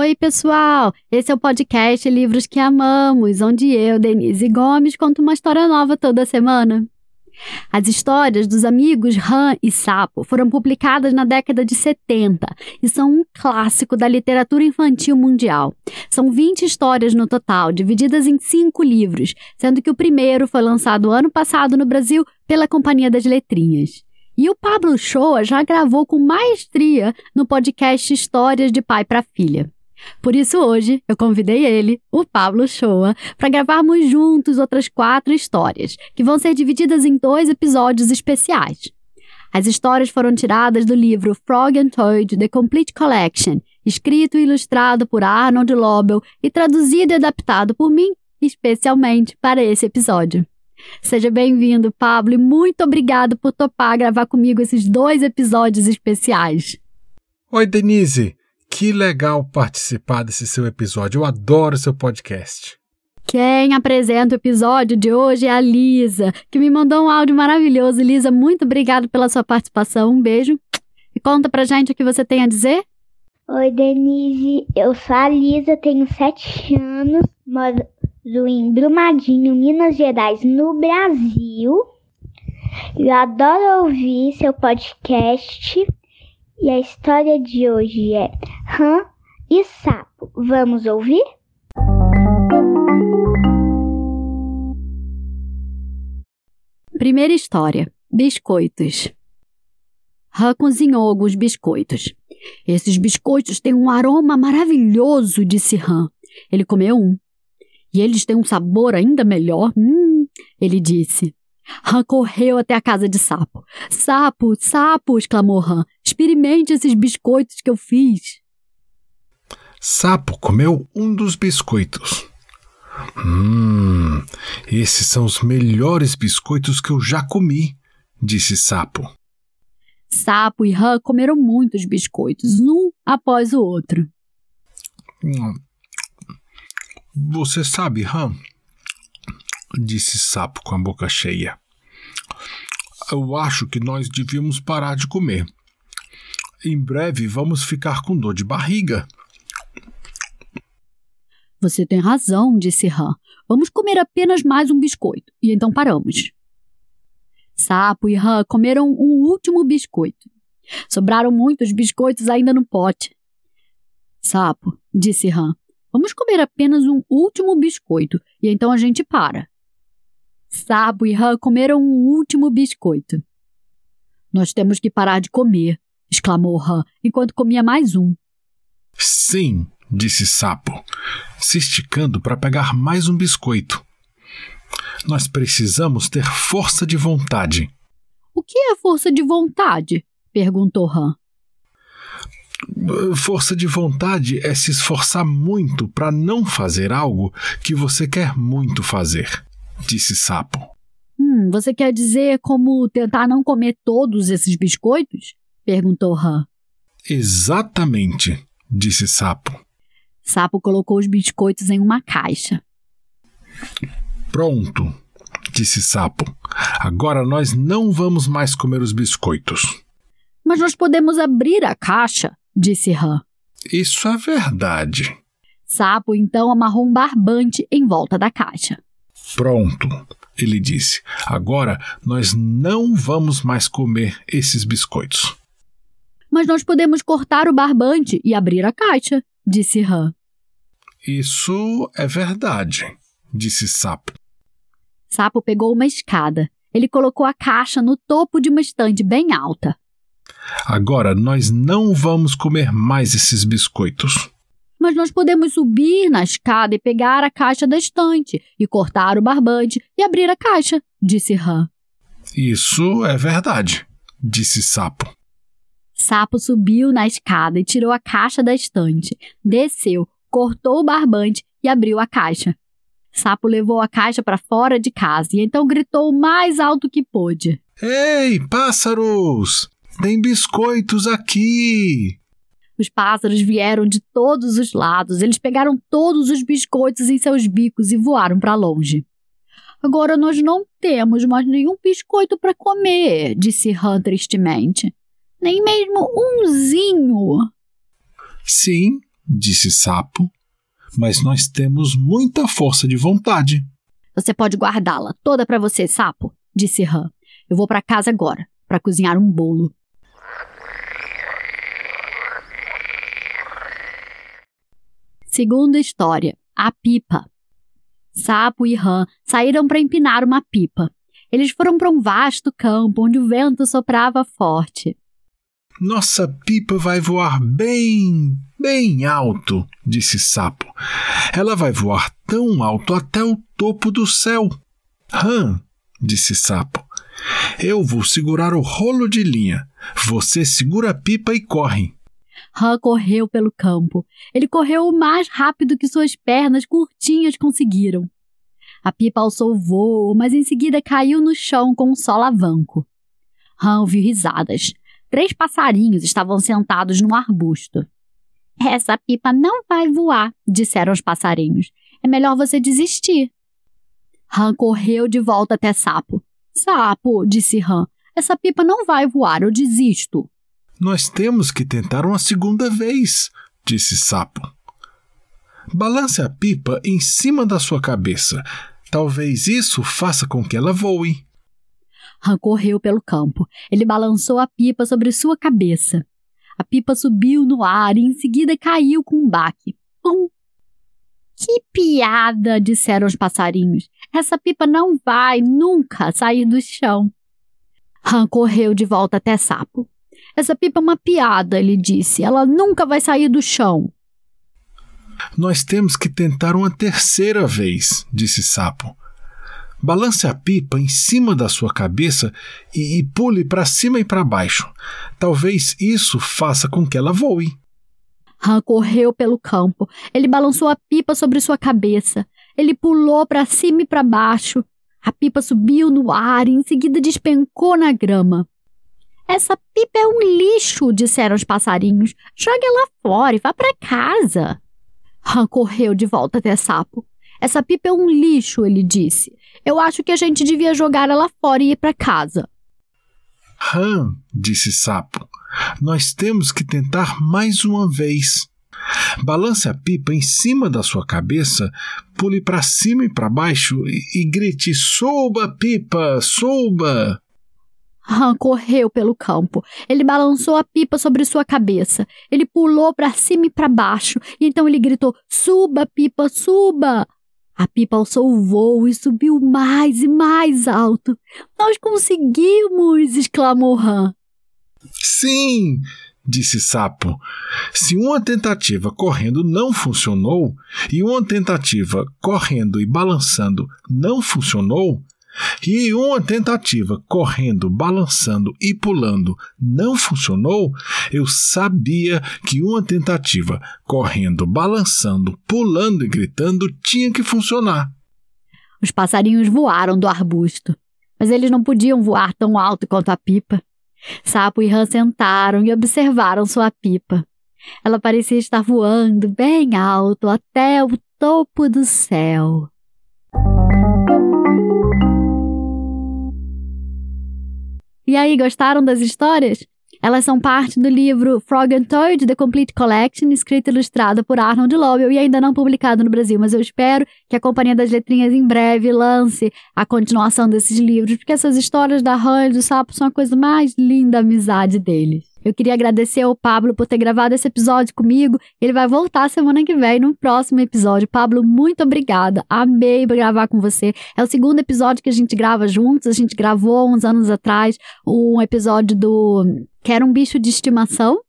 Oi, pessoal! Esse é o podcast Livros que Amamos, onde eu, Denise Gomes, conto uma história nova toda semana. As histórias dos amigos Han e Sapo foram publicadas na década de 70 e são um clássico da literatura infantil mundial. São 20 histórias no total, divididas em cinco livros, sendo que o primeiro foi lançado ano passado no Brasil pela Companhia das Letrinhas. E o Pablo Shoa já gravou com maestria no podcast Histórias de Pai para Filha. Por isso, hoje, eu convidei ele, o Pablo Shoa, para gravarmos juntos outras quatro histórias, que vão ser divididas em dois episódios especiais. As histórias foram tiradas do livro Frog and Toad The Complete Collection, escrito e ilustrado por Arnold Lobel e traduzido e adaptado por mim, especialmente para esse episódio. Seja bem-vindo, Pablo, e muito obrigado por topar gravar comigo esses dois episódios especiais. Oi, Denise! Que legal participar desse seu episódio. Eu adoro seu podcast. Quem apresenta o episódio de hoje é a Lisa, que me mandou um áudio maravilhoso. Lisa, muito obrigada pela sua participação. Um beijo. E conta pra gente o que você tem a dizer. Oi, Denise. Eu sou a Lisa, tenho sete anos, moro em Brumadinho, Minas Gerais, no Brasil. Eu adoro ouvir seu podcast e a história de hoje é Rã e Sapo. Vamos ouvir? Primeira história: Biscoitos. Rã cozinhou alguns biscoitos. Esses biscoitos têm um aroma maravilhoso, disse Rã. Ele comeu um. E eles têm um sabor ainda melhor. Hum, ele disse. Han correu até a casa de Sapo. Sapo, Sapo! exclamou Han. Experimente esses biscoitos que eu fiz. Sapo comeu um dos biscoitos. Hum, esses são os melhores biscoitos que eu já comi, disse Sapo. Sapo e Han comeram muitos biscoitos, um após o outro. Hum. Você sabe, Han, disse Sapo com a boca cheia. Eu acho que nós devíamos parar de comer. Em breve vamos ficar com dor de barriga. Você tem razão, disse Han. Vamos comer apenas mais um biscoito, e então paramos. Sapo e Han comeram um último biscoito. Sobraram muitos biscoitos ainda no pote. Sapo, disse Han, vamos comer apenas um último biscoito, e então a gente para. Sabo e Han comeram um último biscoito. Nós temos que parar de comer, exclamou Han, enquanto comia mais um. Sim, disse Sapo, se esticando para pegar mais um biscoito. Nós precisamos ter força de vontade. O que é força de vontade? perguntou Han. Força de vontade é se esforçar muito para não fazer algo que você quer muito fazer disse Sapo. Hum, você quer dizer como tentar não comer todos esses biscoitos? perguntou Han. Exatamente, disse Sapo. Sapo colocou os biscoitos em uma caixa. Pronto, disse Sapo. Agora nós não vamos mais comer os biscoitos. Mas nós podemos abrir a caixa, disse Han. Isso é verdade. Sapo então amarrou um barbante em volta da caixa. Pronto, ele disse. Agora nós não vamos mais comer esses biscoitos. Mas nós podemos cortar o barbante e abrir a caixa, disse Han. Isso é verdade, disse Sapo. Sapo pegou uma escada. Ele colocou a caixa no topo de uma estante bem alta. Agora nós não vamos comer mais esses biscoitos mas nós podemos subir na escada e pegar a caixa da estante, e cortar o barbante e abrir a caixa, disse Han. Isso é verdade, disse Sapo. Sapo subiu na escada e tirou a caixa da estante, desceu, cortou o barbante e abriu a caixa. Sapo levou a caixa para fora de casa e então gritou o mais alto que pôde: Ei, pássaros! Tem biscoitos aqui! Os pássaros vieram de todos os lados, eles pegaram todos os biscoitos em seus bicos e voaram para longe. Agora nós não temos mais nenhum biscoito para comer, disse Han tristemente. Nem mesmo umzinho. Sim, disse Sapo, mas nós temos muita força de vontade. Você pode guardá-la toda para você, Sapo, disse Ram. Eu vou para casa agora, para cozinhar um bolo. Segunda história: A Pipa. Sapo e Ram saíram para empinar uma pipa. Eles foram para um vasto campo onde o vento soprava forte. Nossa pipa vai voar bem, bem alto, disse Sapo. Ela vai voar tão alto até o topo do céu. Hã, disse Sapo. Eu vou segurar o rolo de linha. Você segura a pipa e corre. Han correu pelo campo. Ele correu o mais rápido que suas pernas curtinhas conseguiram. A pipa alçou o voo, mas em seguida caiu no chão com um solavanco. Han ouviu risadas. Três passarinhos estavam sentados num arbusto. Essa pipa não vai voar, disseram os passarinhos. É melhor você desistir. Han correu de volta até Sapo. Sapo, disse Han, essa pipa não vai voar, eu desisto. Nós temos que tentar uma segunda vez, disse Sapo. Balance a pipa em cima da sua cabeça. Talvez isso faça com que ela voe. Han correu pelo campo. Ele balançou a pipa sobre sua cabeça. A pipa subiu no ar e em seguida caiu com um baque. Pum! Que piada! disseram os passarinhos. Essa pipa não vai nunca sair do chão. Han correu de volta até Sapo. Essa pipa é uma piada, ele disse. Ela nunca vai sair do chão. Nós temos que tentar uma terceira vez, disse Sapo. Balance a pipa em cima da sua cabeça e, e pule para cima e para baixo. Talvez isso faça com que ela voe. Han correu pelo campo. Ele balançou a pipa sobre sua cabeça. Ele pulou para cima e para baixo. A pipa subiu no ar e em seguida despencou na grama. Essa pipa é um lixo, disseram os passarinhos. Jogue ela fora e vá para casa. Han correu de volta até Sapo. Essa pipa é um lixo, ele disse. Eu acho que a gente devia jogar ela fora e ir para casa. Han, disse Sapo, nós temos que tentar mais uma vez. Balance a pipa em cima da sua cabeça, pule para cima e para baixo e, e grite: Suba, pipa, suba! Han correu pelo campo. Ele balançou a pipa sobre sua cabeça. Ele pulou para cima e para baixo. E então ele gritou: Suba, pipa, suba! A pipa alçou o voo e subiu mais e mais alto. Nós conseguimos! exclamou Han. Sim! disse Sapo. Se uma tentativa correndo não funcionou, e uma tentativa correndo e balançando não funcionou, e uma tentativa correndo, balançando e pulando não funcionou, eu sabia que uma tentativa correndo, balançando, pulando e gritando tinha que funcionar. Os passarinhos voaram do arbusto, mas eles não podiam voar tão alto quanto a pipa. Sapo e Rã sentaram e observaram sua pipa. Ela parecia estar voando bem alto até o topo do céu. E aí, gostaram das histórias? Elas são parte do livro Frog and Toad, The Complete Collection, escrito e ilustrado por Arnold Lobel e ainda não publicado no Brasil, mas eu espero que a Companhia das Letrinhas em breve lance a continuação desses livros, porque essas histórias da Rã e do Sapo são a coisa mais linda da amizade deles. Eu queria agradecer ao Pablo por ter gravado esse episódio comigo. Ele vai voltar semana que vem no próximo episódio. Pablo, muito obrigada. Amei gravar com você. É o segundo episódio que a gente grava juntos. A gente gravou uns anos atrás um episódio do Quero um bicho de estimação.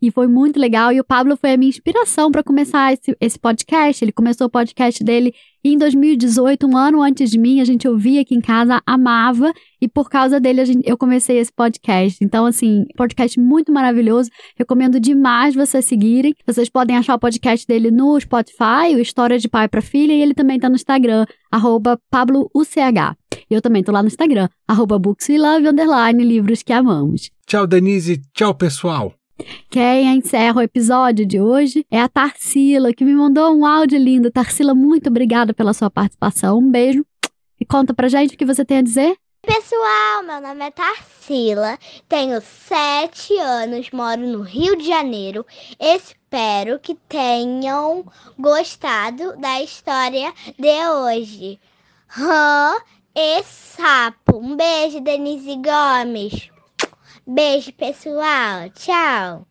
E foi muito legal. E o Pablo foi a minha inspiração para começar esse, esse podcast. Ele começou o podcast dele em 2018, um ano antes de mim. A gente ouvia aqui em casa, amava. E por causa dele gente, eu comecei esse podcast. Então, assim, podcast muito maravilhoso. Recomendo demais vocês seguirem. Vocês podem achar o podcast dele no Spotify, o História de Pai para Filha. E ele também tá no Instagram, arroba PabloUCH. E eu também tô lá no Instagram, arroba bookswelove, underline, livros que amamos. Tchau, Denise. Tchau, pessoal. Quem encerra o episódio de hoje é a Tarsila, que me mandou um áudio lindo. Tarsila, muito obrigada pela sua participação. Um beijo. E conta pra gente o que você tem a dizer. Pessoal, meu nome é Tarsila, tenho sete anos, moro no Rio de Janeiro. Espero que tenham gostado da história de hoje. Rã e sapo. Um beijo, Denise Gomes. Beijo, pessoal. Tchau.